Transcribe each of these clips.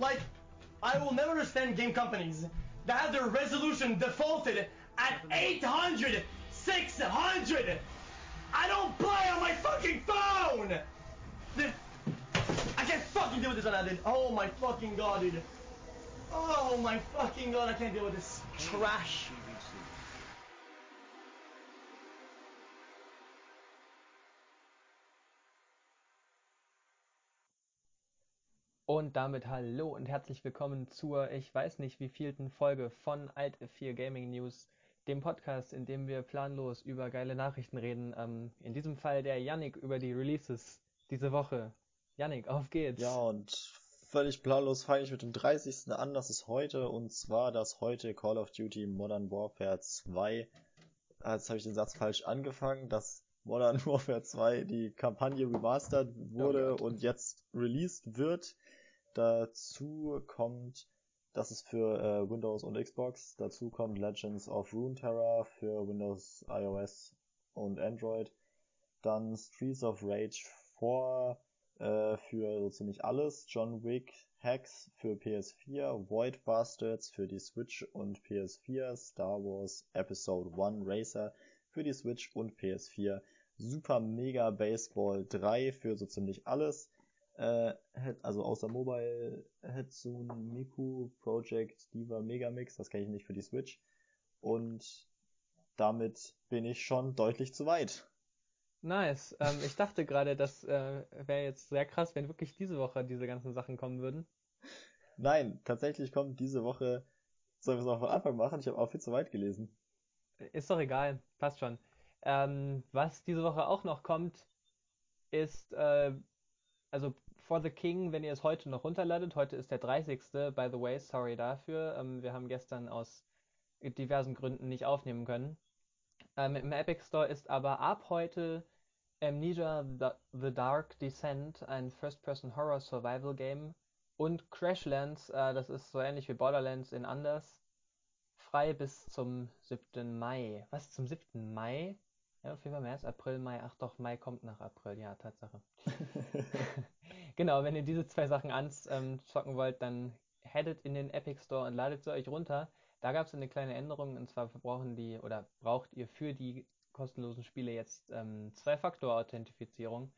Like, I will never understand game companies that have their resolution defaulted at 800, 600. I don't play on my fucking phone! This, I can't fucking deal with this now, dude. Oh my fucking god, dude. Oh my fucking god, I can't deal with this trash. Und damit hallo und herzlich willkommen zur, ich weiß nicht wievielten Folge von Alt 4 Gaming News, dem Podcast, in dem wir planlos über geile Nachrichten reden. Ähm, in diesem Fall der Yannick über die Releases diese Woche. Yannick, auf geht's. Ja, und völlig planlos fange ich mit dem 30. an, das ist heute, und zwar das heute Call of Duty Modern Warfare 2. Ah, jetzt habe ich den Satz falsch angefangen, dass Modern Warfare 2 die Kampagne remastered wurde oh und jetzt released wird. Dazu kommt, das ist für äh, Windows und Xbox. Dazu kommt Legends of Runeterra für Windows, iOS und Android. Dann Streets of Rage 4 äh, für so ziemlich alles. John Wick Hacks für PS4. Void Bastards für die Switch und PS4. Star Wars Episode 1 Racer für die Switch und PS4. Super Mega Baseball 3 für so ziemlich alles äh, also außer Mobile Hatsune Miku Project Diva Megamix, das kenne ich nicht für die Switch. Und damit bin ich schon deutlich zu weit. Nice. Ähm, ich dachte gerade, das äh, wäre jetzt sehr krass, wenn wirklich diese Woche diese ganzen Sachen kommen würden. Nein, tatsächlich kommt diese Woche. Sollen wir es noch von Anfang machen? Ich habe auch viel zu weit gelesen. Ist doch egal, passt schon. Ähm, was diese Woche auch noch kommt, ist äh, also For the King, wenn ihr es heute noch runterladet, heute ist der 30. By the way, sorry dafür. Ähm, wir haben gestern aus diversen Gründen nicht aufnehmen können. Ähm, Im Epic Store ist aber ab heute Amnesia the, the Dark Descent, ein First-Person Horror Survival Game, und Crashlands, äh, das ist so ähnlich wie Borderlands in anders, frei bis zum 7. Mai. Was, zum 7. Mai? Ja, Februar, März, April, Mai. Ach doch, Mai kommt nach April. Ja, Tatsache. genau, wenn ihr diese zwei Sachen anzocken ähm, wollt, dann headet in den Epic Store und ladet sie euch runter. Da gab es eine kleine Änderung und zwar brauchen die oder braucht ihr für die kostenlosen Spiele jetzt ähm, Zwei-Faktor-Authentifizierung.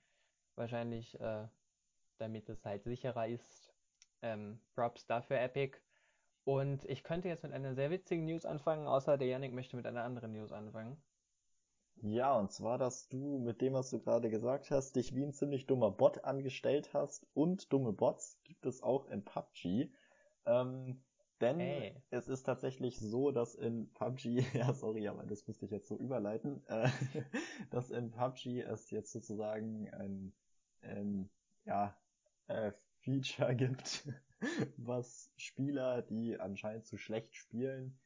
Wahrscheinlich, äh, damit es halt sicherer ist. Ähm, Props dafür Epic. Und ich könnte jetzt mit einer sehr witzigen News anfangen, außer der Yannick möchte mit einer anderen News anfangen. Ja, und zwar, dass du mit dem, was du gerade gesagt hast, dich wie ein ziemlich dummer Bot angestellt hast und dumme Bots gibt es auch in PUBG. Ähm, denn hey. es ist tatsächlich so, dass in PUBG, ja sorry, aber das müsste ich jetzt so überleiten, äh, dass in PUBG es jetzt sozusagen ein, ein ja, äh, Feature gibt, was Spieler, die anscheinend zu schlecht spielen,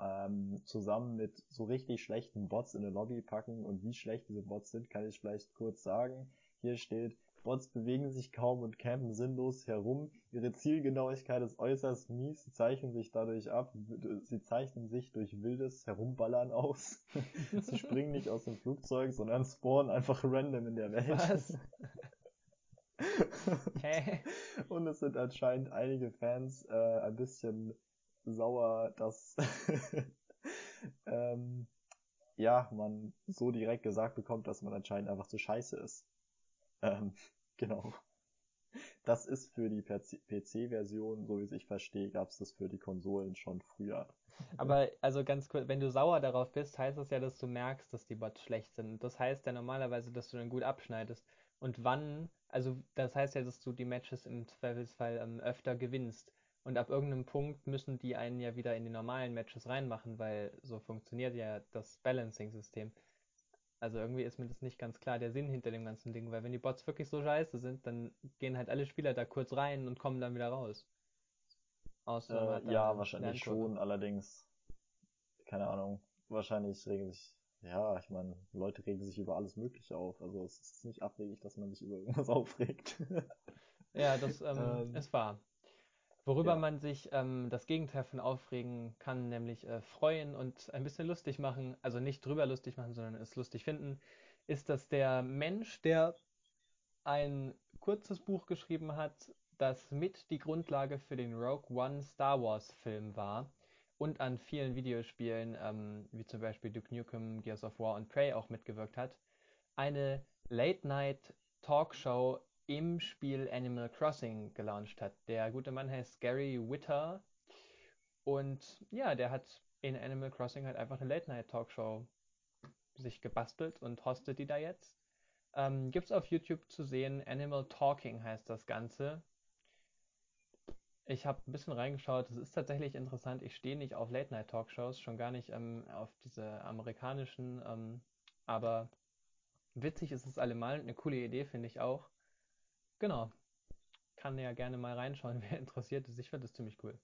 ähm, zusammen mit so richtig schlechten Bots in eine Lobby packen. Und wie schlecht diese Bots sind, kann ich vielleicht kurz sagen. Hier steht, Bots bewegen sich kaum und campen sinnlos herum. Ihre Zielgenauigkeit ist äußerst mies. Sie zeichnen sich dadurch ab. Sie zeichnen sich durch wildes Herumballern aus. sie springen nicht aus dem Flugzeug, sondern spawnen einfach random in der Welt. Was? Hä? und es sind anscheinend einige Fans äh, ein bisschen sauer, dass ähm, ja, man so direkt gesagt bekommt, dass man anscheinend einfach zu scheiße ist. Ähm, genau. Das ist für die PC-Version, so wie ich verstehe, gab es das für die Konsolen schon früher. Aber also ganz kurz, wenn du sauer darauf bist, heißt das ja, dass du merkst, dass die Bots schlecht sind. Das heißt ja normalerweise, dass du dann gut abschneidest. Und wann, also das heißt ja, dass du die Matches im Zweifelsfall ähm, öfter gewinnst. Und ab irgendeinem Punkt müssen die einen ja wieder in die normalen Matches reinmachen, weil so funktioniert ja das Balancing-System. Also irgendwie ist mir das nicht ganz klar, der Sinn hinter dem ganzen Ding, weil wenn die Bots wirklich so scheiße sind, dann gehen halt alle Spieler da kurz rein und kommen dann wieder raus. Außer äh, ja, wahrscheinlich schon, allerdings, keine Ahnung, wahrscheinlich regen sich, ja, ich meine, Leute regen sich über alles Mögliche auf, also es ist nicht abwegig, dass man sich über irgendwas aufregt. ja, das ähm, ähm, ist wahr. Worüber ja. man sich ähm, das Gegenteil von aufregen kann, nämlich äh, freuen und ein bisschen lustig machen, also nicht drüber lustig machen, sondern es lustig finden, ist, dass der Mensch, der ein kurzes Buch geschrieben hat, das mit die Grundlage für den Rogue One Star Wars Film war und an vielen Videospielen, ähm, wie zum Beispiel Duke Nukem, Gears of War und Prey auch mitgewirkt hat, eine Late-Night-Talkshow im Spiel Animal Crossing gelauncht hat. Der gute Mann heißt Gary Witter und ja, der hat in Animal Crossing halt einfach eine Late-Night-Talkshow sich gebastelt und hostet die da jetzt. Ähm, gibt's auf YouTube zu sehen. Animal Talking heißt das Ganze. Ich habe ein bisschen reingeschaut. Es ist tatsächlich interessant. Ich stehe nicht auf Late-Night-Talkshows, schon gar nicht ähm, auf diese amerikanischen. Ähm, aber witzig ist es allemal. Eine coole Idee finde ich auch. Genau. Kann ja gerne mal reinschauen, wer interessiert ist. Ich finde das ziemlich cool.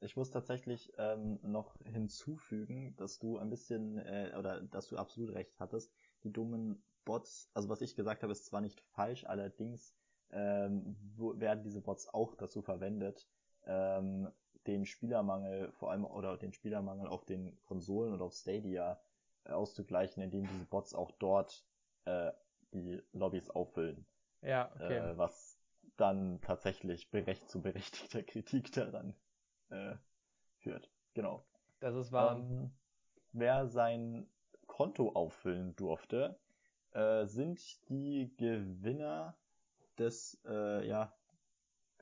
Ich muss tatsächlich ähm, noch hinzufügen, dass du ein bisschen, äh, oder dass du absolut recht hattest. Die dummen Bots, also was ich gesagt habe, ist zwar nicht falsch, allerdings ähm, werden diese Bots auch dazu verwendet, ähm, den Spielermangel, vor allem oder den Spielermangel auf den Konsolen oder auf Stadia auszugleichen, indem diese Bots auch dort äh, die Lobbys auffüllen. Ja, okay. Äh, was dann tatsächlich berecht zu berechtigter Kritik daran äh, führt. Genau. Das ist wahr. Ähm, wer sein Konto auffüllen durfte, äh, sind die Gewinner des, äh, ja,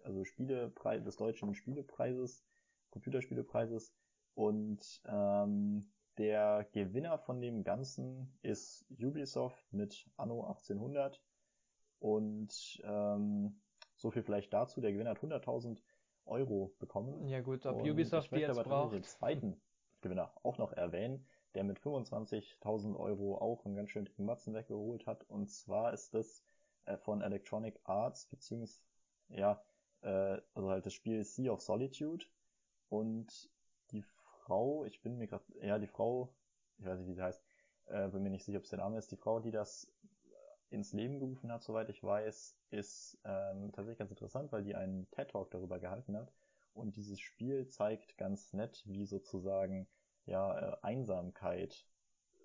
also Spielepreis, des deutschen Spielepreises, Computerspielepreises und ähm, der Gewinner von dem Ganzen ist Ubisoft mit Anno 1800 und ähm, so viel vielleicht dazu, der Gewinner hat 100.000 Euro bekommen. Ja gut, ob Und Ubisoft ich die möchte jetzt aber braucht. den zweiten Gewinner auch noch erwähnen, der mit 25.000 Euro auch einen ganz schönen dicken Matzen weggeholt hat. Und zwar ist das äh, von Electronic Arts, beziehungsweise, ja, äh, also halt das Spiel Sea of Solitude. Und Frau, ich bin mir gerade, ja, die Frau, ich weiß nicht, wie sie heißt, äh, bin mir nicht sicher, ob es der Name ist, die Frau, die das ins Leben gerufen hat, soweit ich weiß, ist ähm, tatsächlich ganz interessant, weil die einen TED-Talk darüber gehalten hat. Und dieses Spiel zeigt ganz nett, wie sozusagen ja äh, Einsamkeit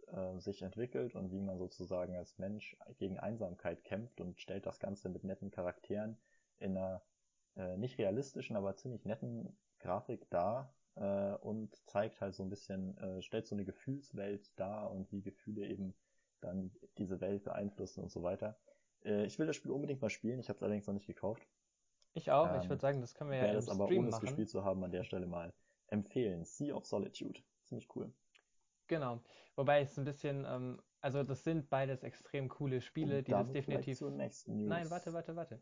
äh, sich entwickelt und wie man sozusagen als Mensch gegen Einsamkeit kämpft und stellt das Ganze mit netten Charakteren in einer äh, nicht realistischen, aber ziemlich netten Grafik dar äh, und zeigt halt so ein bisschen, äh, stellt so eine Gefühlswelt dar und wie Gefühle eben dann diese Welt beeinflussen und so weiter. Äh, ich will das Spiel unbedingt mal spielen, ich habe es allerdings noch nicht gekauft. Ich auch. ich Ähm, würde sagen, das können wir ja im es aber Stream ohne es machen. gespielt zu haben an der Stelle mal empfehlen. Sea of Solitude. Ziemlich cool. Genau. Wobei es ein bisschen, ähm, also das sind beides extrem coole Spiele, die das definitiv. zur nächsten News. Nein, warte, warte, warte.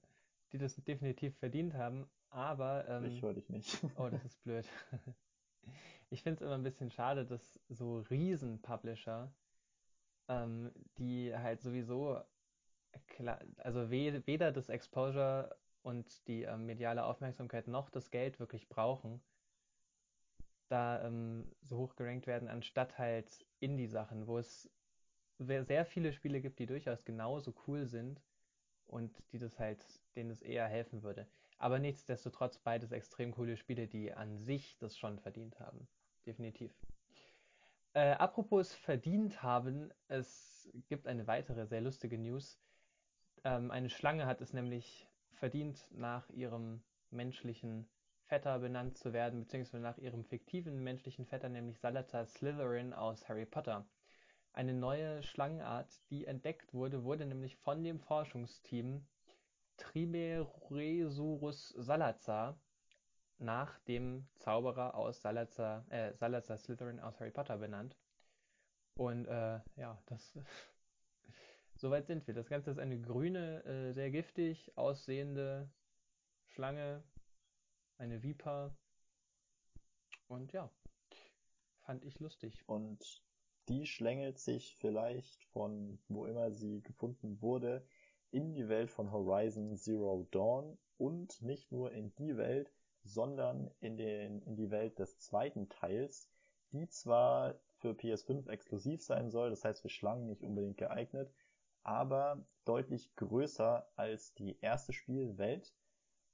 Die das definitiv verdient haben, aber ähm, Ich höre dich nicht. Oh, das ist blöd. Ich finde es immer ein bisschen schade, dass so Riesen-Publisher, ähm, die halt sowieso, klar, also we weder das Exposure und die ähm, mediale Aufmerksamkeit noch das Geld wirklich brauchen, da ähm, so hoch gerankt werden, anstatt halt Indie-Sachen, wo es sehr viele Spiele gibt, die durchaus genauso cool sind und die das halt, denen es eher helfen würde. Aber nichtsdestotrotz beides extrem coole Spiele, die an sich das schon verdient haben. Definitiv. Äh, apropos verdient haben, es gibt eine weitere sehr lustige News. Ähm, eine Schlange hat es nämlich verdient, nach ihrem menschlichen Vetter benannt zu werden, beziehungsweise nach ihrem fiktiven menschlichen Vetter, nämlich Salazar Slytherin aus Harry Potter. Eine neue Schlangenart, die entdeckt wurde, wurde nämlich von dem Forschungsteam Trimeresurus salazar nach dem Zauberer aus Salazar, äh, Salazar Slytherin aus Harry Potter benannt. Und äh, ja, das soweit sind wir. Das Ganze ist eine grüne, äh, sehr giftig aussehende Schlange, eine Viper. Und ja, fand ich lustig. Und die schlängelt sich vielleicht von wo immer sie gefunden wurde in die Welt von Horizon Zero Dawn und nicht nur in die Welt, sondern in, den, in die Welt des zweiten Teils, die zwar für PS5 exklusiv sein soll, das heißt für Schlangen nicht unbedingt geeignet, aber deutlich größer als die erste Spielwelt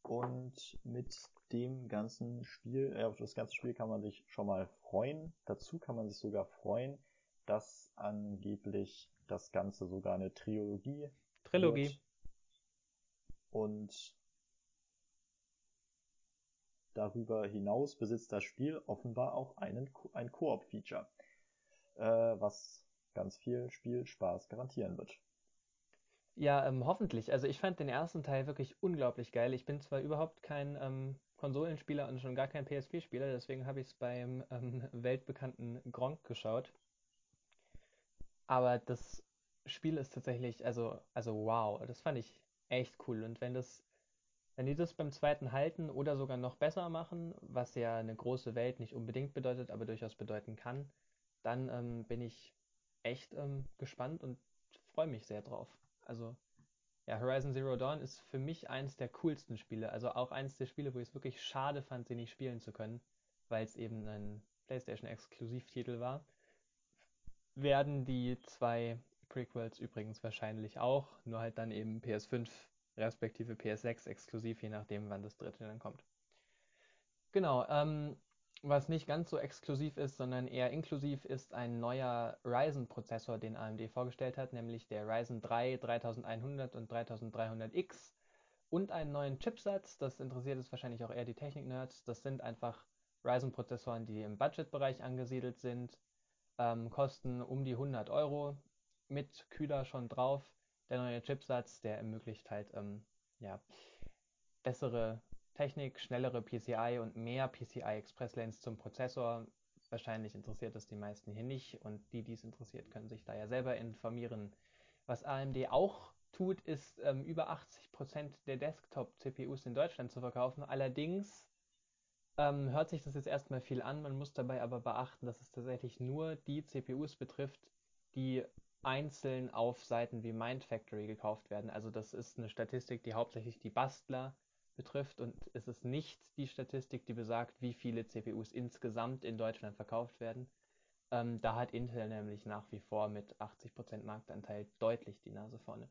und mit dem ganzen Spiel, äh, auf das ganze Spiel kann man sich schon mal freuen. Dazu kann man sich sogar freuen, dass angeblich das Ganze sogar eine Trilogie Trilogie. Und darüber hinaus besitzt das Spiel offenbar auch einen, ein Koop-Feature, äh, was ganz viel Spielspaß garantieren wird. Ja, ähm, hoffentlich. Also ich fand den ersten Teil wirklich unglaublich geil. Ich bin zwar überhaupt kein ähm, Konsolenspieler und schon gar kein PSP-Spieler, deswegen habe ich es beim ähm, weltbekannten Gronk geschaut. Aber das Spiel ist tatsächlich, also, also wow, das fand ich echt cool. Und wenn das, wenn die das beim zweiten halten oder sogar noch besser machen, was ja eine große Welt nicht unbedingt bedeutet, aber durchaus bedeuten kann, dann ähm, bin ich echt ähm, gespannt und freue mich sehr drauf. Also, ja, Horizon Zero Dawn ist für mich eins der coolsten Spiele. Also auch eins der Spiele, wo ich es wirklich schade fand, sie nicht spielen zu können, weil es eben ein PlayStation-Exklusivtitel war. Werden die zwei Prequels übrigens wahrscheinlich auch, nur halt dann eben PS5 respektive PS6 exklusiv, je nachdem, wann das dritte dann kommt. Genau, ähm, was nicht ganz so exklusiv ist, sondern eher inklusiv, ist ein neuer Ryzen-Prozessor, den AMD vorgestellt hat, nämlich der Ryzen 3 3100 und 3300X und einen neuen Chipsatz. Das interessiert es wahrscheinlich auch eher die Technik-Nerds. Das sind einfach Ryzen-Prozessoren, die im Budget-Bereich angesiedelt sind, ähm, kosten um die 100 Euro, mit Kühler schon drauf. Der neue Chipsatz, der ermöglicht halt ähm, ja, bessere Technik, schnellere PCI und mehr PCI Express Lanes zum Prozessor. Wahrscheinlich interessiert das die meisten hier nicht und die, die es interessiert, können sich da ja selber informieren. Was AMD auch tut, ist ähm, über 80% der Desktop-CPUs in Deutschland zu verkaufen. Allerdings ähm, hört sich das jetzt erstmal viel an, man muss dabei aber beachten, dass es tatsächlich nur die CPUs betrifft, die einzeln auf Seiten wie Mindfactory gekauft werden. Also das ist eine Statistik, die hauptsächlich die Bastler betrifft und es ist nicht die Statistik, die besagt, wie viele CPUs insgesamt in Deutschland verkauft werden. Ähm, da hat Intel nämlich nach wie vor mit 80% Marktanteil deutlich die Nase vorne.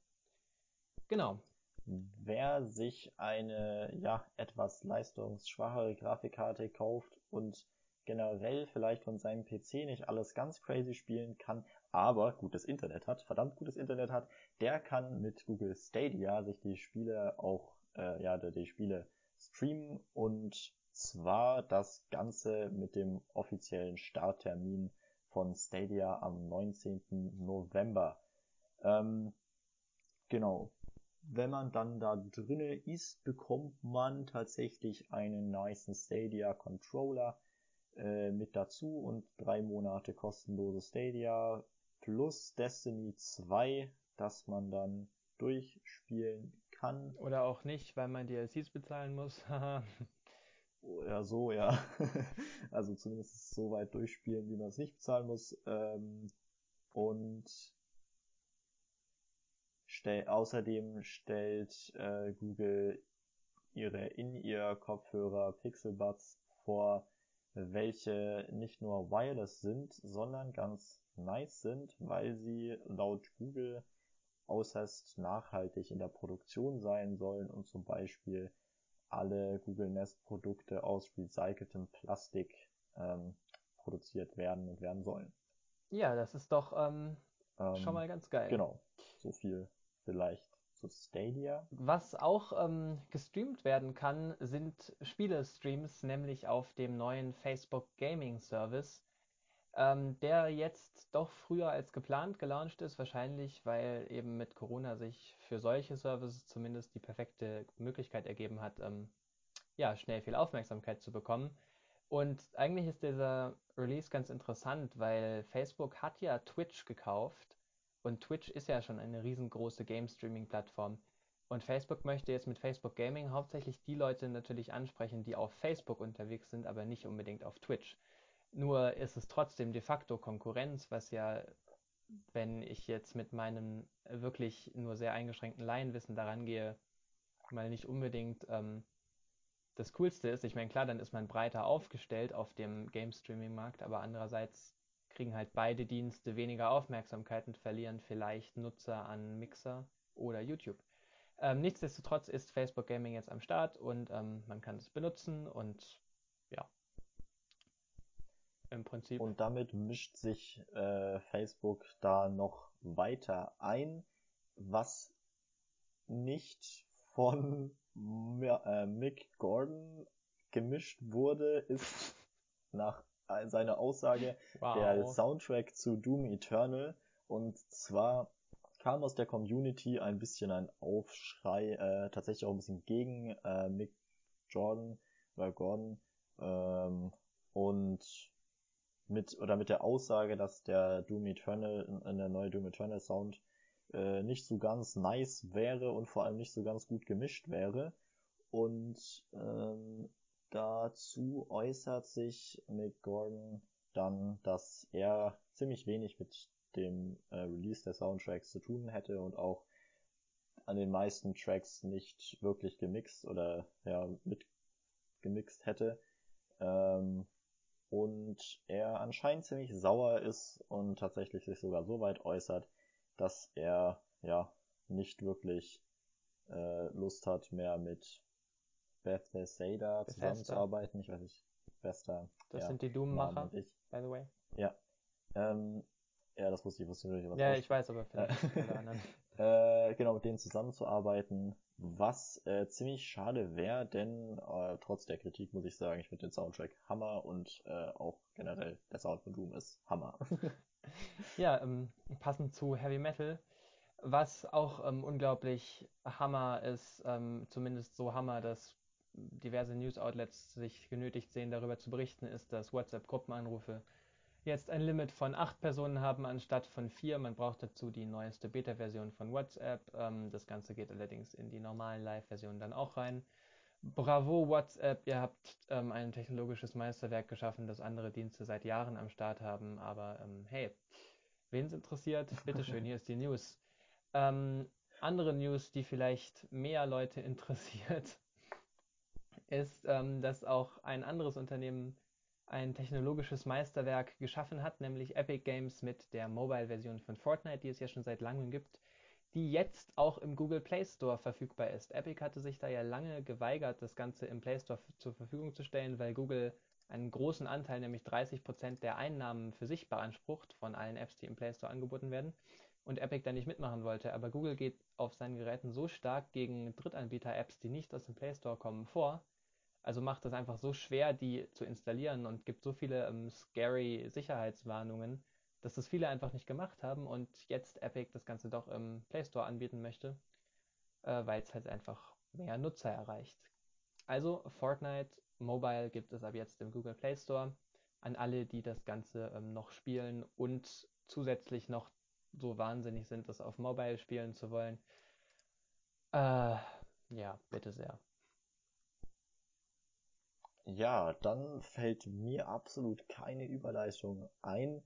Genau. Wer sich eine ja etwas leistungsschwachere Grafikkarte kauft und generell vielleicht von seinem PC nicht alles ganz crazy spielen kann, aber gutes Internet hat, verdammt gutes Internet hat, der kann mit Google Stadia sich die Spiele auch äh, ja, die Spiele streamen und zwar das Ganze mit dem offiziellen Starttermin von Stadia am 19. November. Ähm, genau. Wenn man dann da drinne ist, bekommt man tatsächlich einen nice Stadia Controller äh, mit dazu und drei Monate kostenlose Stadia plus Destiny 2, das man dann durchspielen kann. Oder auch nicht, weil man DLCs bezahlen muss. ja, so, ja. also zumindest so weit durchspielen, wie man es nicht bezahlen muss. Ähm, und stell, außerdem stellt äh, Google ihre In-Ear-Kopfhörer Pixelbuds vor, welche nicht nur wireless sind, sondern ganz nice sind, weil sie laut Google äußerst nachhaltig in der Produktion sein sollen und zum Beispiel alle Google Nest Produkte aus recyceltem Plastik ähm, produziert werden und werden sollen. Ja, das ist doch ähm, ähm, schon mal ganz geil. Genau, so viel vielleicht zu Stadia. Was auch ähm, gestreamt werden kann, sind Spielestreams, nämlich auf dem neuen Facebook Gaming Service ähm, der jetzt doch früher als geplant gelauncht ist, wahrscheinlich weil eben mit Corona sich für solche Services zumindest die perfekte Möglichkeit ergeben hat, ähm, ja, schnell viel Aufmerksamkeit zu bekommen. Und eigentlich ist dieser Release ganz interessant, weil Facebook hat ja Twitch gekauft und Twitch ist ja schon eine riesengroße Game-Streaming-Plattform. Und Facebook möchte jetzt mit Facebook Gaming hauptsächlich die Leute natürlich ansprechen, die auf Facebook unterwegs sind, aber nicht unbedingt auf Twitch. Nur ist es trotzdem de facto Konkurrenz, was ja, wenn ich jetzt mit meinem wirklich nur sehr eingeschränkten Laienwissen daran gehe, mal nicht unbedingt ähm, das Coolste ist. Ich meine, klar, dann ist man breiter aufgestellt auf dem Game Streaming Markt, aber andererseits kriegen halt beide Dienste weniger Aufmerksamkeit und verlieren vielleicht Nutzer an Mixer oder YouTube. Ähm, nichtsdestotrotz ist Facebook Gaming jetzt am Start und ähm, man kann es benutzen und ja, im Prinzip. Und damit mischt sich äh, Facebook da noch weiter ein, was nicht von äh, Mick Gordon gemischt wurde, ist nach seiner Aussage wow. der Soundtrack zu Doom Eternal. Und zwar kam aus der Community ein bisschen ein Aufschrei, äh, tatsächlich auch ein bisschen gegen äh, Mick Jordan oder Gordon. Ähm, und mit oder mit der Aussage, dass der Doom Eternal, in der neue Doom Eternal Sound äh, nicht so ganz nice wäre und vor allem nicht so ganz gut gemischt wäre. Und ähm, dazu äußert sich Mick Gordon dann, dass er ziemlich wenig mit dem äh, Release der Soundtracks zu tun hätte und auch an den meisten Tracks nicht wirklich gemixt oder ja mitgemixt hätte. Ähm, und er anscheinend ziemlich sauer ist und tatsächlich sich sogar so weit äußert, dass er ja nicht wirklich äh, Lust hat, mehr mit Bethesda zusammenzuarbeiten. Ich weiß nicht, Bethesda. Das ja, sind die Doom-Macher, by the way. Ja. Ähm, ja, das wusste ich, wusste ich nicht. Ja, ich weiß, aber vielleicht anderen. äh, genau, mit denen zusammenzuarbeiten, was äh, ziemlich schade wäre, denn äh, trotz der Kritik muss ich sagen, ich finde den Soundtrack Hammer und äh, auch generell der Sound von Doom ist Hammer. ja, ähm, passend zu Heavy Metal, was auch ähm, unglaublich Hammer ist, ähm, zumindest so Hammer, dass diverse News-Outlets sich genötigt sehen, darüber zu berichten, ist, dass WhatsApp-Gruppenanrufe jetzt ein Limit von acht Personen haben anstatt von vier. Man braucht dazu die neueste Beta-Version von WhatsApp. Ähm, das Ganze geht allerdings in die normalen Live-Versionen dann auch rein. Bravo WhatsApp, ihr habt ähm, ein technologisches Meisterwerk geschaffen, das andere Dienste seit Jahren am Start haben. Aber ähm, hey, wen es interessiert, bitteschön, hier ist die News. Ähm, andere News, die vielleicht mehr Leute interessiert, ist, ähm, dass auch ein anderes Unternehmen ein technologisches Meisterwerk geschaffen hat, nämlich Epic Games mit der Mobile-Version von Fortnite, die es ja schon seit langem gibt, die jetzt auch im Google Play Store verfügbar ist. Epic hatte sich da ja lange geweigert, das Ganze im Play Store zur Verfügung zu stellen, weil Google einen großen Anteil, nämlich 30% der Einnahmen für sich beansprucht von allen Apps, die im Play Store angeboten werden und Epic da nicht mitmachen wollte. Aber Google geht auf seinen Geräten so stark gegen Drittanbieter-Apps, die nicht aus dem Play Store kommen, vor, also macht es einfach so schwer, die zu installieren und gibt so viele ähm, scary Sicherheitswarnungen, dass das viele einfach nicht gemacht haben und jetzt Epic das Ganze doch im Play Store anbieten möchte, äh, weil es halt einfach mehr Nutzer erreicht. Also Fortnite Mobile gibt es ab jetzt im Google Play Store an alle, die das Ganze ähm, noch spielen und zusätzlich noch so wahnsinnig sind, das auf Mobile spielen zu wollen. Äh, ja, bitte sehr. Ja, dann fällt mir absolut keine Überleitung ein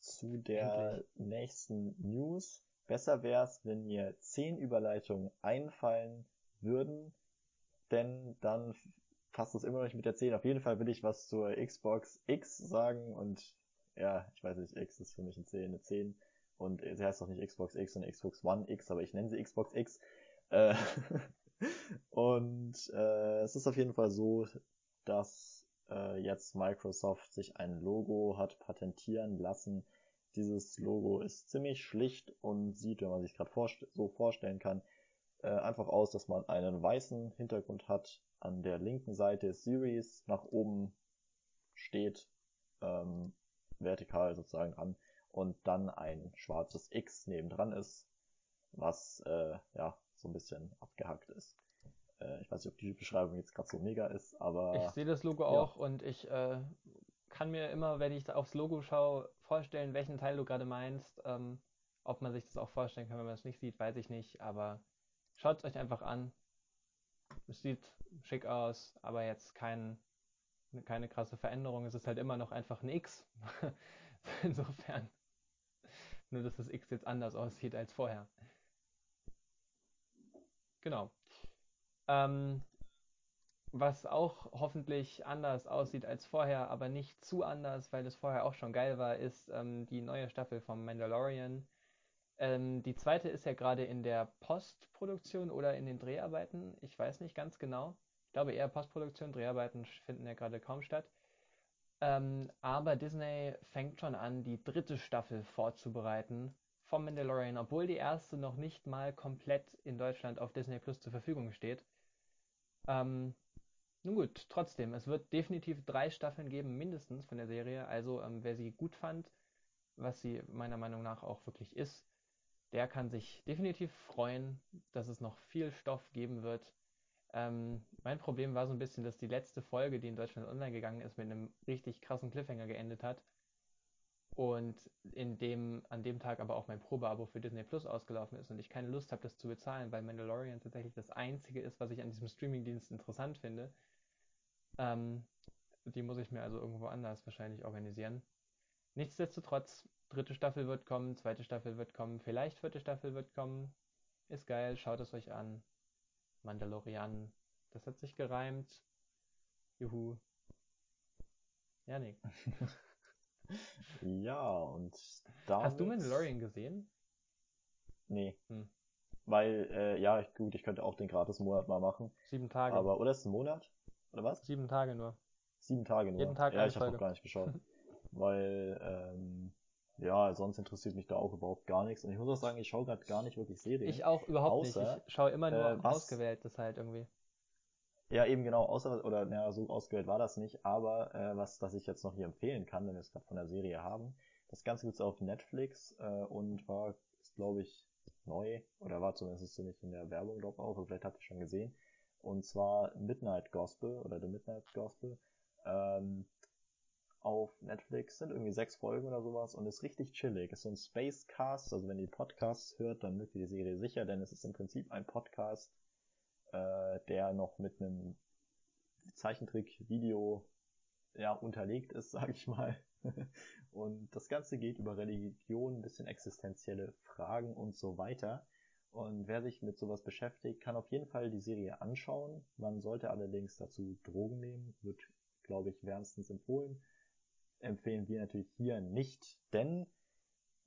zu der Endlich. nächsten News. Besser wäre es, wenn mir zehn Überleitungen einfallen würden, denn dann passt es immer noch nicht mit der 10. Auf jeden Fall will ich was zur Xbox X sagen und ja, ich weiß nicht, X ist für mich eine 10, eine 10 und sie heißt doch nicht Xbox X, sondern Xbox One X, aber ich nenne sie Xbox X. Äh, und äh, es ist auf jeden Fall so, dass äh, jetzt Microsoft sich ein Logo hat patentieren lassen. Dieses Logo ist ziemlich schlicht und sieht, wenn man sich gerade vorst so vorstellen kann, äh, einfach aus, dass man einen weißen Hintergrund hat. An der linken Seite Series nach oben steht, ähm, vertikal sozusagen an und dann ein schwarzes X nebendran ist, was äh, ja so ein bisschen abgehackt ist. Äh, ich weiß nicht, ob die Beschreibung jetzt gerade so mega ist, aber. Ich sehe das Logo ja. auch und ich äh, kann mir immer, wenn ich aufs Logo schaue, vorstellen, welchen Teil du gerade meinst. Ähm, ob man sich das auch vorstellen kann, wenn man es nicht sieht, weiß ich nicht, aber schaut es euch einfach an. Es sieht schick aus, aber jetzt kein, keine krasse Veränderung. Es ist halt immer noch einfach ein X. Insofern. Nur, dass das X jetzt anders aussieht als vorher. Genau. Ähm, was auch hoffentlich anders aussieht als vorher, aber nicht zu anders, weil es vorher auch schon geil war, ist ähm, die neue Staffel vom Mandalorian. Ähm, die zweite ist ja gerade in der Postproduktion oder in den Dreharbeiten. Ich weiß nicht ganz genau. Ich glaube eher Postproduktion, Dreharbeiten finden ja gerade kaum statt. Ähm, aber Disney fängt schon an, die dritte Staffel vorzubereiten vom Mandalorian, obwohl die erste noch nicht mal komplett in Deutschland auf Disney Plus zur Verfügung steht. Ähm, nun gut, trotzdem, es wird definitiv drei Staffeln geben, mindestens von der Serie. Also ähm, wer sie gut fand, was sie meiner Meinung nach auch wirklich ist, der kann sich definitiv freuen, dass es noch viel Stoff geben wird. Ähm, mein Problem war so ein bisschen, dass die letzte Folge, die in Deutschland online gegangen ist, mit einem richtig krassen Cliffhanger geendet hat. Und in dem, an dem Tag aber auch mein Probeabo für Disney Plus ausgelaufen ist und ich keine Lust habe, das zu bezahlen, weil Mandalorian tatsächlich das einzige ist, was ich an diesem Streamingdienst interessant finde. Ähm, die muss ich mir also irgendwo anders wahrscheinlich organisieren. Nichtsdestotrotz, dritte Staffel wird kommen, zweite Staffel wird kommen, vielleicht vierte Staffel wird kommen. Ist geil, schaut es euch an. Mandalorian. Das hat sich gereimt. Juhu. Janik. ja, und damit... Hast du Mandalorian gesehen? Nee. Hm. Weil, äh, ja, gut, ich könnte auch den Gratis-Monat mal machen. Sieben Tage. Aber, oder ist es ein Monat? Oder was? Sieben Tage nur. Sieben Tage nur. Jeden Tag ja, ich habe noch gar nicht geschaut. weil, ähm, ja, sonst interessiert mich da auch überhaupt gar nichts. Und ich muss auch sagen, ich schaue gerade gar nicht wirklich Serien. Ich auch überhaupt Außer, nicht. Ich schaue immer nur äh, was- ausgewähltes halt irgendwie. Ja, eben genau, außer, oder naja, so ausgewählt war das nicht, aber äh, was, das ich jetzt noch hier empfehlen kann, wenn wir es gerade von der Serie haben, das Ganze gibt's auf Netflix äh, und war, ist glaube ich, neu, oder war zumindest nicht in der Werbung, glaube auch, aber vielleicht habt ihr schon gesehen, und zwar Midnight Gospel oder The Midnight Gospel. Ähm, auf Netflix, sind irgendwie sechs Folgen oder sowas und ist richtig chillig, ist so ein Spacecast, also wenn ihr Podcasts hört, dann mögt ihr die Serie sicher, denn es ist im Prinzip ein Podcast, äh, der noch mit einem Zeichentrick-Video ja, unterlegt ist, sag ich mal. und das Ganze geht über Religion, ein bisschen existenzielle Fragen und so weiter. Und wer sich mit sowas beschäftigt, kann auf jeden Fall die Serie anschauen. Man sollte allerdings dazu Drogen nehmen, wird, glaube ich, wärmstens empfohlen. Empfehlen wir natürlich hier nicht, denn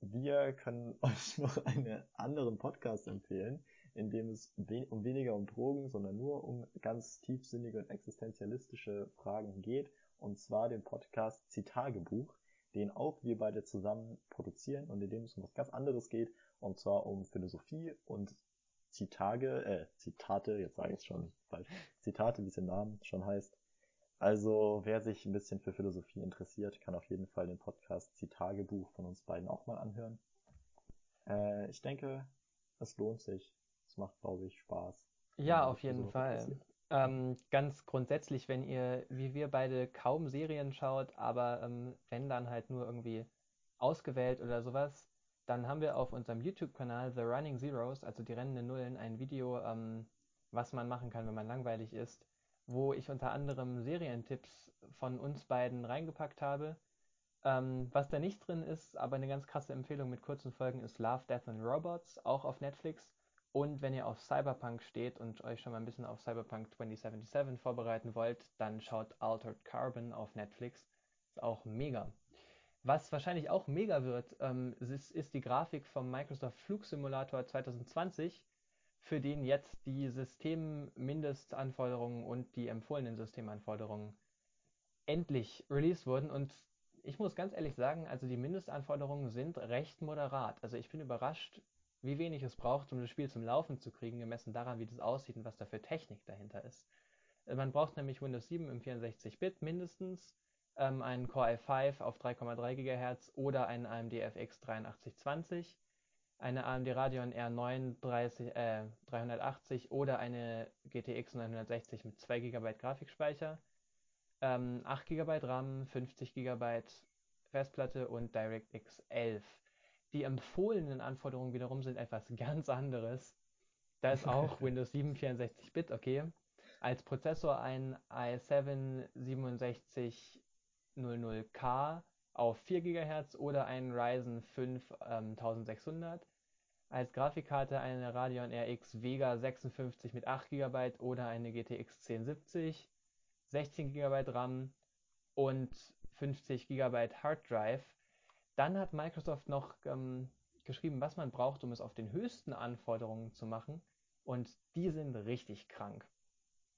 wir können euch noch einen anderen Podcast empfehlen, in dem es um weniger um Drogen, sondern nur um ganz tiefsinnige und existenzialistische Fragen geht. Und zwar den Podcast Zitagebuch, den auch wir beide zusammen produzieren und in dem es um was ganz anderes geht. Und zwar um Philosophie und Zitage, äh, Zitate, jetzt sage ich es schon falsch, Zitate, wie es im Namen schon heißt. Also, wer sich ein bisschen für Philosophie interessiert, kann auf jeden Fall den Podcast Zitagebuch von uns beiden auch mal anhören. Äh, ich denke, es lohnt sich. Es macht, glaube ich, Spaß. Ja, auf jeden Fall. Ähm, ganz grundsätzlich, wenn ihr, wie wir beide, kaum Serien schaut, aber ähm, wenn dann halt nur irgendwie ausgewählt oder sowas, dann haben wir auf unserem YouTube-Kanal The Running Zeros, also die rennenden Nullen, ein Video, ähm, was man machen kann, wenn man langweilig ist, wo ich unter anderem Serientipps von uns beiden reingepackt habe. Ähm, was da nicht drin ist, aber eine ganz krasse Empfehlung mit kurzen Folgen ist Love, Death and Robots, auch auf Netflix. Und wenn ihr auf Cyberpunk steht und euch schon mal ein bisschen auf Cyberpunk 2077 vorbereiten wollt, dann schaut Altered Carbon auf Netflix. Ist auch mega. Was wahrscheinlich auch mega wird, ähm, ist, ist die Grafik vom Microsoft Flugsimulator 2020, für den jetzt die Systemmindestanforderungen und die empfohlenen Systemanforderungen endlich released wurden. Und ich muss ganz ehrlich sagen, also die Mindestanforderungen sind recht moderat. Also ich bin überrascht, wie wenig es braucht, um das Spiel zum Laufen zu kriegen, gemessen daran, wie das aussieht und was da für Technik dahinter ist. Äh, Man braucht nämlich Windows 7 im 64-Bit mindestens, ähm, einen Core i5 auf 3,3 GHz oder einen AMD FX 8320, eine AMD Radeon R9 30, äh, 380 oder eine GTX 960 mit 2 GB Grafikspeicher, ähm, 8 GB RAM, 50 GB Festplatte und DirectX 11. Die empfohlenen Anforderungen wiederum sind etwas ganz anderes. Da ist auch Windows 7 64-Bit, okay. Als Prozessor ein i7 6700K auf 4 GHz oder ein Ryzen 5 ähm, 1600. Als Grafikkarte eine Radeon RX Vega 56 mit 8 GB oder eine GTX 1070, 16 GB RAM und 50 GB Hard Drive. Dann hat Microsoft noch ähm, geschrieben, was man braucht, um es auf den höchsten Anforderungen zu machen. Und die sind richtig krank.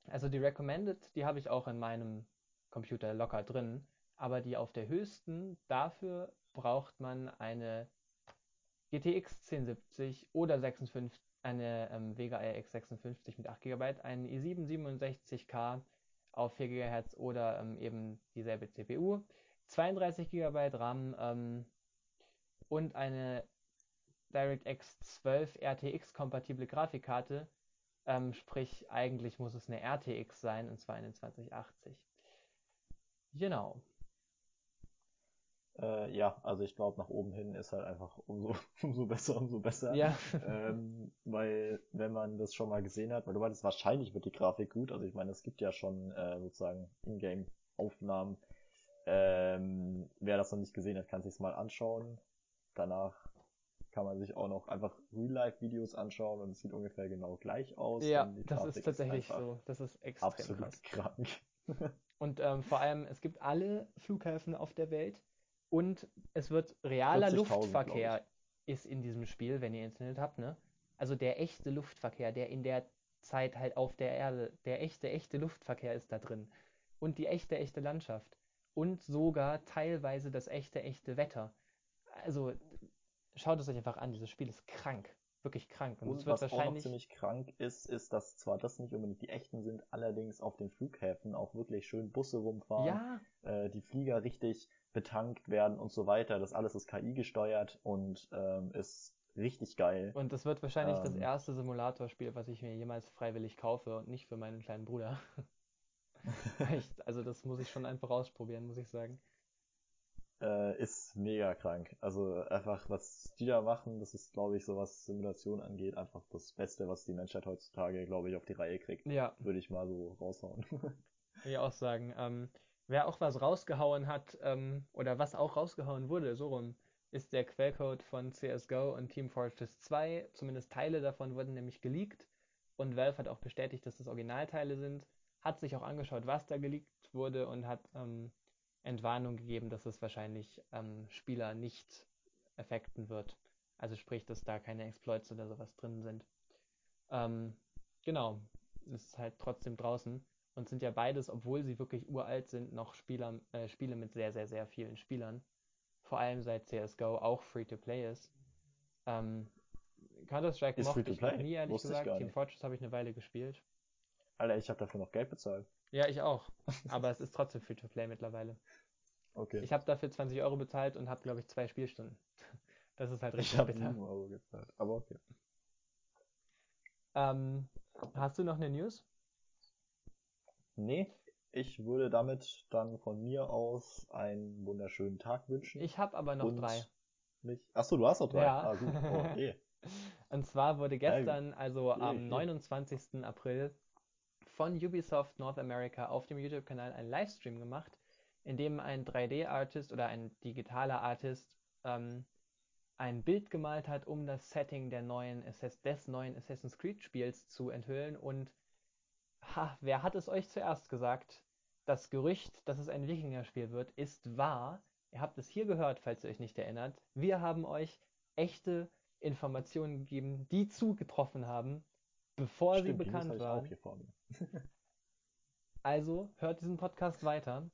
Also die Recommended, die habe ich auch in meinem Computer locker drin. Aber die auf der höchsten, dafür braucht man eine GTX 1070 oder 56, eine ähm, Vega RX 56 mit 8 GB, einen i7 67K auf 4 GHz oder ähm, eben dieselbe CPU, 32 GB RAM ähm, und eine DirectX 12 RTX kompatible Grafikkarte, ähm, sprich eigentlich muss es eine RTX sein und zwar eine 2080. Genau. Äh, ja, also ich glaube, nach oben hin ist halt einfach umso, umso besser, umso besser. Ja. Ähm, weil, wenn man das schon mal gesehen hat, weil du meinst, wahrscheinlich wird die Grafik gut. Also ich meine, es gibt ja schon äh, sozusagen Ingame-Aufnahmen. Ähm, wer das noch nicht gesehen hat, kann sich's mal anschauen. Danach kann man sich auch noch einfach Real-Life-Videos anschauen und es sieht ungefähr genau gleich aus. Ja, das Grafik ist tatsächlich einfach so. Das ist extrem Absolut krass. krank. Und ähm, vor allem, es gibt alle Flughäfen auf der Welt und es wird realer 40.000, Luftverkehr ist in diesem Spiel, wenn ihr Internet habt, ne? Also der echte Luftverkehr, der in der Zeit halt auf der Erde, der echte, echte Luftverkehr ist da drin. Und die echte, echte Landschaft. Und sogar teilweise das echte, echte Wetter. Also schaut es euch einfach an, dieses Spiel ist krank. Wirklich krank. Und, Und was auch noch ziemlich krank ist, ist, dass zwar das nicht unbedingt die echten sind, allerdings auf den Flughäfen auch wirklich schön Busse rumfahren, Ja, äh, die Flieger richtig betankt werden und so weiter. Das alles ist KI gesteuert und ähm, ist richtig geil. Und das wird wahrscheinlich das Ähm. erste Simulatorspiel, was ich mir jemals freiwillig kaufe und nicht für meinen kleinen Bruder. Echt, also das muss ich schon einfach ausprobieren, muss ich sagen. äh, ist mega krank. Also einfach, was die da machen, das ist, glaube ich, so was Simulation angeht, einfach das Beste, was die Menschheit heutzutage, glaube ich, auf die Reihe kriegt. Ja, Würde ich mal so raushauen. will ich auch sagen. Ähm, wer auch was rausgehauen hat, ähm, oder was auch rausgehauen wurde, so rum, ist der Quellcode von CSGO und Team Fortress 2. Zumindest Teile davon wurden nämlich geleakt. Und Valve hat auch bestätigt, dass das Originalteile sind. Hat sich auch angeschaut, was da geleakt wurde und hat ähm, Entwarnung gegeben, dass es wahrscheinlich ähm, Spieler nicht affekten wird. Also sprich, dass da keine Exploits oder sowas drin sind. Ähm, genau, es ist halt trotzdem draußen und sind ja beides, obwohl sie wirklich uralt sind, noch Spieler, äh, Spiele mit sehr, sehr, sehr vielen Spielern. Vor allem seit CSGO auch Free-to-Play ist. Ähm, Counter-Strike mochte ich noch nie, ehrlich Wusste gesagt. Team. Fortress habe ich eine Weile gespielt. Alter, ich habe dafür noch Geld bezahlt. Ja, ich auch. Aber es ist trotzdem Free-to-Play mittlerweile. Okay. Ich habe dafür 20 Euro bezahlt und habe, glaube ich, zwei Spielstunden. Das ist halt Ich richtig habe bitter. 7 Euro gezahlt. Aber okay. Ähm, hast du noch eine News? Nee, ich würde damit dann von mir aus einen wunderschönen Tag wünschen. Ich habe aber noch drei. Mich... Achso, du hast noch drei. Ja. Ah, gut. Oh, okay. Und zwar wurde gestern, also am okay. 29. April, von Ubisoft North America auf dem YouTube-Kanal ein Livestream gemacht, in dem ein 3D-Artist oder ein digitaler Artist ähm, ein Bild gemalt hat, um das Setting der neuen des neuen Assassin's Creed-Spiels zu enthüllen. Und ha, wer hat es euch zuerst gesagt? Das Gerücht, dass es ein Wikinger-Spiel wird, ist wahr. Ihr habt es hier gehört, falls ihr euch nicht erinnert. Wir haben euch echte Informationen gegeben, die zugetroffen haben, bevor sie Stimmt, News bekannt ich waren. Also hört diesen Podcast weiter.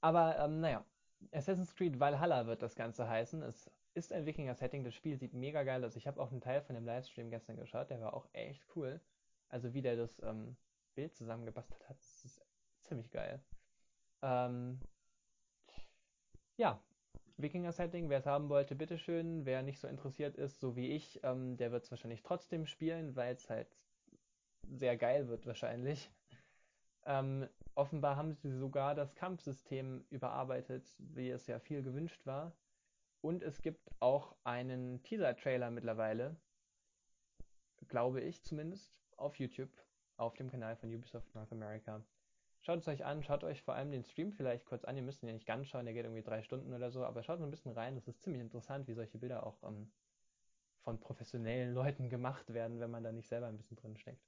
Aber ähm, naja, Assassin's Creed Valhalla wird das Ganze heißen. Es ist ein Wikinger-Setting. Das Spiel sieht mega geil aus. Ich habe auch einen Teil von dem Livestream gestern geschaut. Der war auch echt cool. Also wie der das ähm, Bild zusammengebastelt hat, das ist ziemlich geil. Ähm, ja, Wikinger-Setting, wer es haben wollte, bitteschön. Wer nicht so interessiert ist, so wie ich, ähm, der wird es wahrscheinlich trotzdem spielen, weil es halt sehr geil wird wahrscheinlich. Ähm, offenbar haben sie sogar das Kampfsystem überarbeitet, wie es ja viel gewünscht war. Und es gibt auch einen Teaser-Trailer mittlerweile, glaube ich zumindest, auf YouTube, auf dem Kanal von Ubisoft North America. Schaut es euch an, schaut euch vor allem den Stream vielleicht kurz an. Ihr müsst ihn ja nicht ganz schauen, der geht irgendwie drei Stunden oder so, aber schaut so ein bisschen rein. Das ist ziemlich interessant, wie solche Bilder auch ähm, von professionellen Leuten gemacht werden, wenn man da nicht selber ein bisschen drin steckt.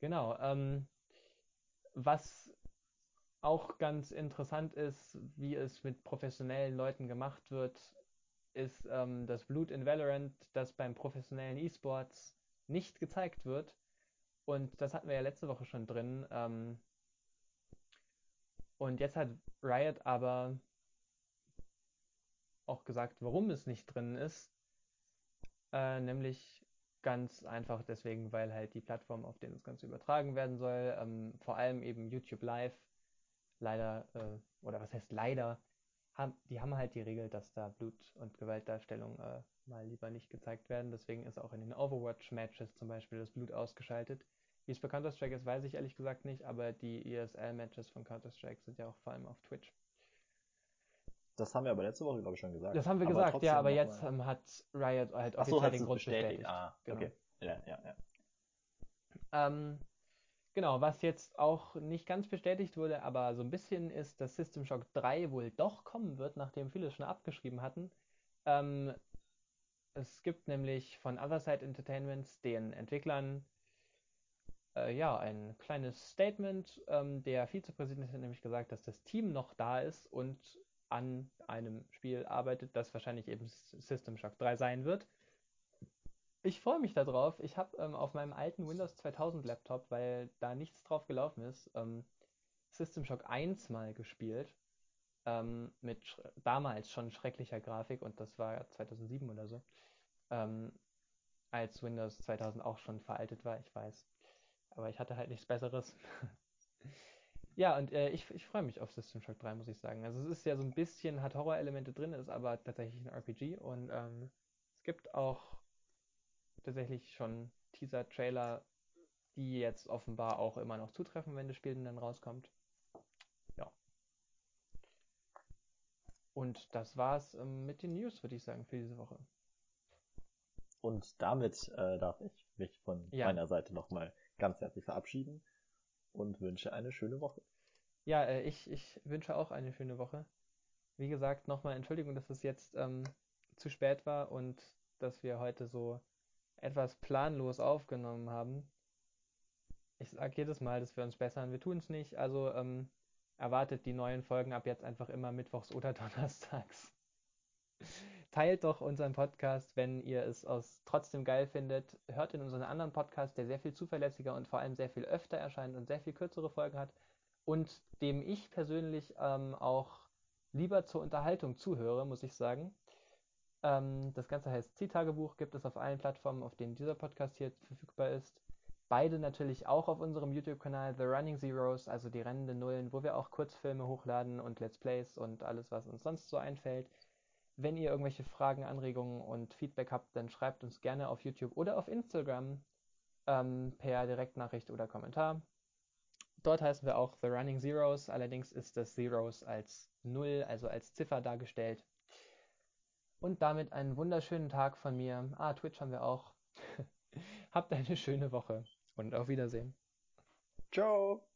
Genau. Ähm, was auch ganz interessant ist, wie es mit professionellen Leuten gemacht wird, ist ähm, das Blut in Valorant, das beim professionellen E-Sports nicht gezeigt wird. Und das hatten wir ja letzte Woche schon drin. Ähm, und jetzt hat Riot aber auch gesagt, warum es nicht drin ist. Äh, nämlich ganz einfach deswegen, weil halt die Plattform, auf denen das Ganze übertragen werden soll, ähm, vor allem eben YouTube Live, leider, äh, oder was heißt leider, haben, die haben halt die Regel, dass da Blut- und Gewaltdarstellungen äh, mal lieber nicht gezeigt werden. Deswegen ist auch in den Overwatch-Matches zum Beispiel das Blut ausgeschaltet. Wie es bei Counter-Strike ist, weiß ich ehrlich gesagt nicht, aber die ESL-Matches von Counter-Strike sind ja auch vor allem auf Twitch. Das haben wir aber letzte Woche, glaube ich, schon gesagt. Das haben wir aber gesagt, ja, aber jetzt mal- ähm, hat Riot halt so, offiziell hat den es Grund bestätigt. bestätigt. Ah, Genau. okay. Ja, ja, ja. Ähm, genau, was jetzt auch nicht ganz bestätigt wurde, aber so ein bisschen ist, dass System Shock 3 wohl doch kommen wird, nachdem viele schon abgeschrieben hatten. Ähm, es gibt nämlich von Otherside Entertainment, den Entwicklern, äh, ja, ein kleines Statement. Ähm, der Vizepräsident hat nämlich gesagt, dass das Team noch da ist und an einem Spiel arbeitet, das wahrscheinlich eben System Shock 3 sein wird. Ich freue mich darauf. Ich habe ähm, auf meinem alten Windows 2000 Laptop, weil da nichts drauf gelaufen ist, ähm, System Shock 1 mal gespielt. Ähm, mit damals schon schrecklicher Grafik und das war 2007 oder so. Ähm, als Windows 2000 auch schon veraltet war, ich weiß. Aber ich hatte halt nichts Besseres. Ja, und äh, ich, ich freue mich auf System Shock 3, muss ich sagen. Also es ist ja so ein bisschen, hat Horror-Elemente drin, ist aber tatsächlich ein RPG und ähm, es gibt auch tatsächlich schon Teaser-Trailer, die jetzt offenbar auch immer noch zutreffen, wenn das Spiel dann rauskommt. Ja. Und das war's ähm, mit den News, würde ich sagen, für diese Woche. Und damit äh, darf ich mich von Ja. meiner Seite nochmal ganz herzlich verabschieden und wünsche eine schöne Woche. Ja, äh, ich, ich wünsche auch eine schöne Woche. Wie gesagt, nochmal Entschuldigung, dass es jetzt ähm, zu spät war und dass wir heute so etwas planlos aufgenommen haben. Ich sage jedes Mal, dass wir uns bessern. Wir tun es nicht. Also ähm, erwartet die neuen Folgen ab jetzt einfach immer mittwochs oder donnerstags. Teilt doch unseren Podcast, wenn ihr es aus trotzdem geil findet. Hört in unseren anderen Podcast, der sehr viel zuverlässiger und vor allem sehr viel öfter erscheint und sehr viel kürzere Folgen hat und dem ich persönlich ähm, auch lieber zur Unterhaltung zuhöre, muss ich sagen. Ähm, das Ganze heißt Ziehtagebuch, gibt es auf allen Plattformen, auf denen dieser Podcast hier verfügbar ist. Beide natürlich auch auf unserem YouTube-Kanal The Running Zeros, also die rennenden Nullen, wo wir auch Kurzfilme hochladen und Let's Plays und alles, was uns sonst so einfällt. Wenn ihr irgendwelche Fragen, Anregungen und Feedback habt, dann schreibt uns gerne auf YouTube oder auf Instagram ähm, per Direktnachricht oder Kommentar. Dort heißen wir auch The Running Zeros, allerdings ist das Zeros als Null, also als Ziffer dargestellt. Und damit einen wunderschönen Tag von mir. Ah, Twitch haben wir auch. Habt eine schöne Woche und auf Wiedersehen. Ciao!